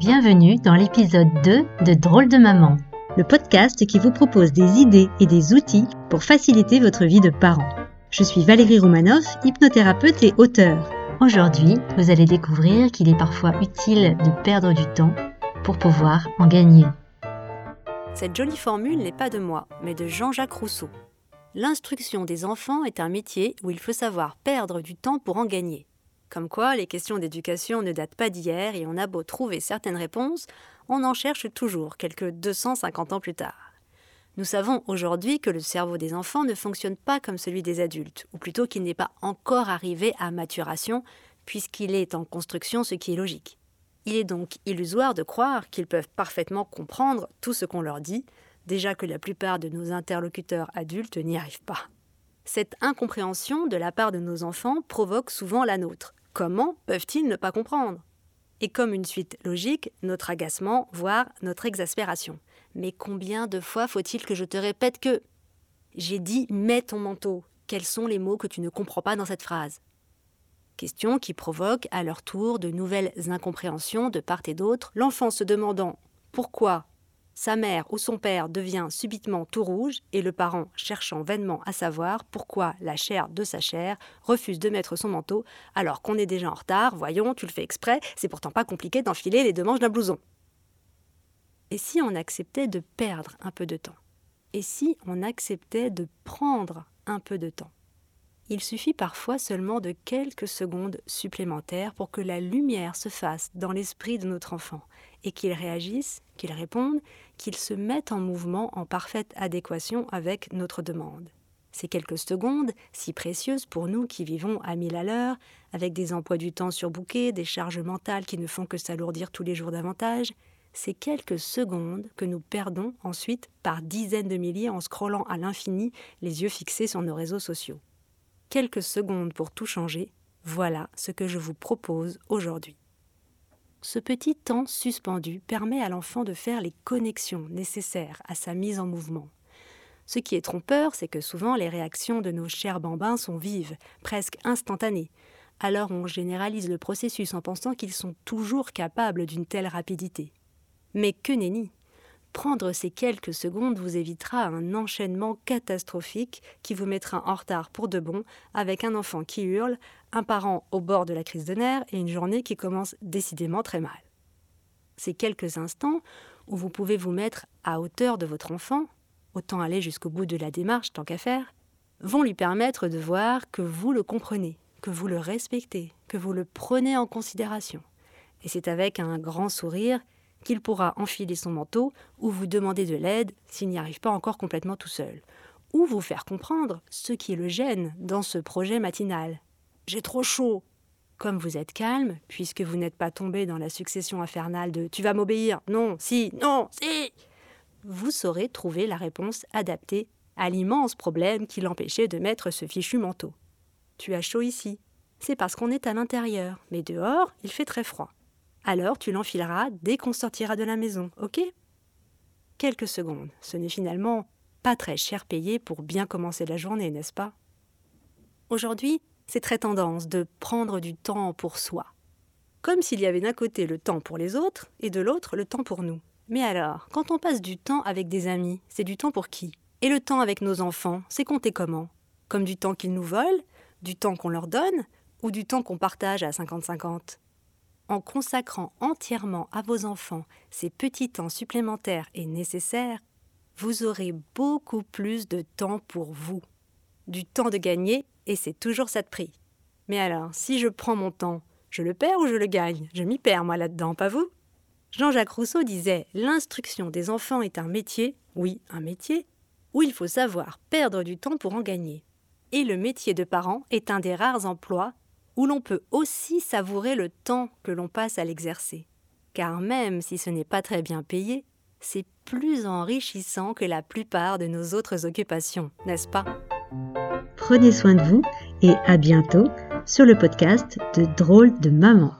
Bienvenue dans l'épisode 2 de Drôle de maman, le podcast qui vous propose des idées et des outils pour faciliter votre vie de parent. Je suis Valérie Roumanoff, hypnothérapeute et auteure. Aujourd'hui, vous allez découvrir qu'il est parfois utile de perdre du temps pour pouvoir en gagner. Cette jolie formule n'est pas de moi, mais de Jean-Jacques Rousseau. L'instruction des enfants est un métier où il faut savoir perdre du temps pour en gagner. Comme quoi, les questions d'éducation ne datent pas d'hier et on a beau trouver certaines réponses, on en cherche toujours quelques 250 ans plus tard. Nous savons aujourd'hui que le cerveau des enfants ne fonctionne pas comme celui des adultes, ou plutôt qu'il n'est pas encore arrivé à maturation, puisqu'il est en construction, ce qui est logique. Il est donc illusoire de croire qu'ils peuvent parfaitement comprendre tout ce qu'on leur dit, déjà que la plupart de nos interlocuteurs adultes n'y arrivent pas. Cette incompréhension de la part de nos enfants provoque souvent la nôtre, Comment peuvent-ils ne pas comprendre? Et comme une suite logique, notre agacement, voire notre exaspération. Mais combien de fois faut-il que je te répète que J'ai dit mets ton manteau. Quels sont les mots que tu ne comprends pas dans cette phrase? Question qui provoque à leur tour de nouvelles incompréhensions de part et d'autre, l'enfant se demandant pourquoi? Sa mère ou son père devient subitement tout rouge et le parent cherchant vainement à savoir pourquoi la chair de sa chair refuse de mettre son manteau alors qu'on est déjà en retard, voyons, tu le fais exprès, c'est pourtant pas compliqué d'enfiler les deux manches d'un blouson. Et si on acceptait de perdre un peu de temps? Et si on acceptait de prendre un peu de temps? Il suffit parfois seulement de quelques secondes supplémentaires pour que la lumière se fasse dans l'esprit de notre enfant et qu'il réagisse, qu'il réponde, qu'il se mette en mouvement en parfaite adéquation avec notre demande. Ces quelques secondes, si précieuses pour nous qui vivons à mille à l'heure, avec des emplois du temps surbookés, des charges mentales qui ne font que s'alourdir tous les jours davantage, ces quelques secondes que nous perdons ensuite par dizaines de milliers en scrollant à l'infini, les yeux fixés sur nos réseaux sociaux quelques secondes pour tout changer, voilà ce que je vous propose aujourd'hui. Ce petit temps suspendu permet à l'enfant de faire les connexions nécessaires à sa mise en mouvement. Ce qui est trompeur, c'est que souvent les réactions de nos chers bambins sont vives, presque instantanées. Alors on généralise le processus en pensant qu'ils sont toujours capables d'une telle rapidité. Mais que nenni Prendre ces quelques secondes vous évitera un enchaînement catastrophique qui vous mettra en retard pour de bon, avec un enfant qui hurle, un parent au bord de la crise de nerfs et une journée qui commence décidément très mal. Ces quelques instants où vous pouvez vous mettre à hauteur de votre enfant, autant aller jusqu'au bout de la démarche tant qu'à faire, vont lui permettre de voir que vous le comprenez, que vous le respectez, que vous le prenez en considération. Et c'est avec un grand sourire qu'il pourra enfiler son manteau ou vous demander de l'aide s'il n'y arrive pas encore complètement tout seul, ou vous faire comprendre ce qui le gêne dans ce projet matinal. J'ai trop chaud. Comme vous êtes calme, puisque vous n'êtes pas tombé dans la succession infernale de Tu vas m'obéir, non, si, non, si, vous saurez trouver la réponse adaptée à l'immense problème qui l'empêchait de mettre ce fichu manteau. Tu as chaud ici. C'est parce qu'on est à l'intérieur, mais dehors, il fait très froid alors tu l'enfileras dès qu'on sortira de la maison, ok? Quelques secondes, ce n'est finalement pas très cher payé pour bien commencer la journée, n'est-ce pas? Aujourd'hui, c'est très tendance de prendre du temps pour soi. Comme s'il y avait d'un côté le temps pour les autres et de l'autre le temps pour nous. Mais alors, quand on passe du temps avec des amis, c'est du temps pour qui? Et le temps avec nos enfants, c'est compté comment? Comme du temps qu'ils nous volent, du temps qu'on leur donne, ou du temps qu'on partage à 50-50 en consacrant entièrement à vos enfants ces petits temps supplémentaires et nécessaires, vous aurez beaucoup plus de temps pour vous. Du temps de gagner, et c'est toujours ça de prix. Mais alors, si je prends mon temps, je le perds ou je le gagne? Je m'y perds, moi, là-dedans, pas vous? Jean-Jacques Rousseau disait L'instruction des enfants est un métier, oui, un métier, où il faut savoir perdre du temps pour en gagner. Et le métier de parent est un des rares emplois où l'on peut aussi savourer le temps que l'on passe à l'exercer. Car même si ce n'est pas très bien payé, c'est plus enrichissant que la plupart de nos autres occupations, n'est-ce pas? Prenez soin de vous et à bientôt sur le podcast de Drôle de Maman.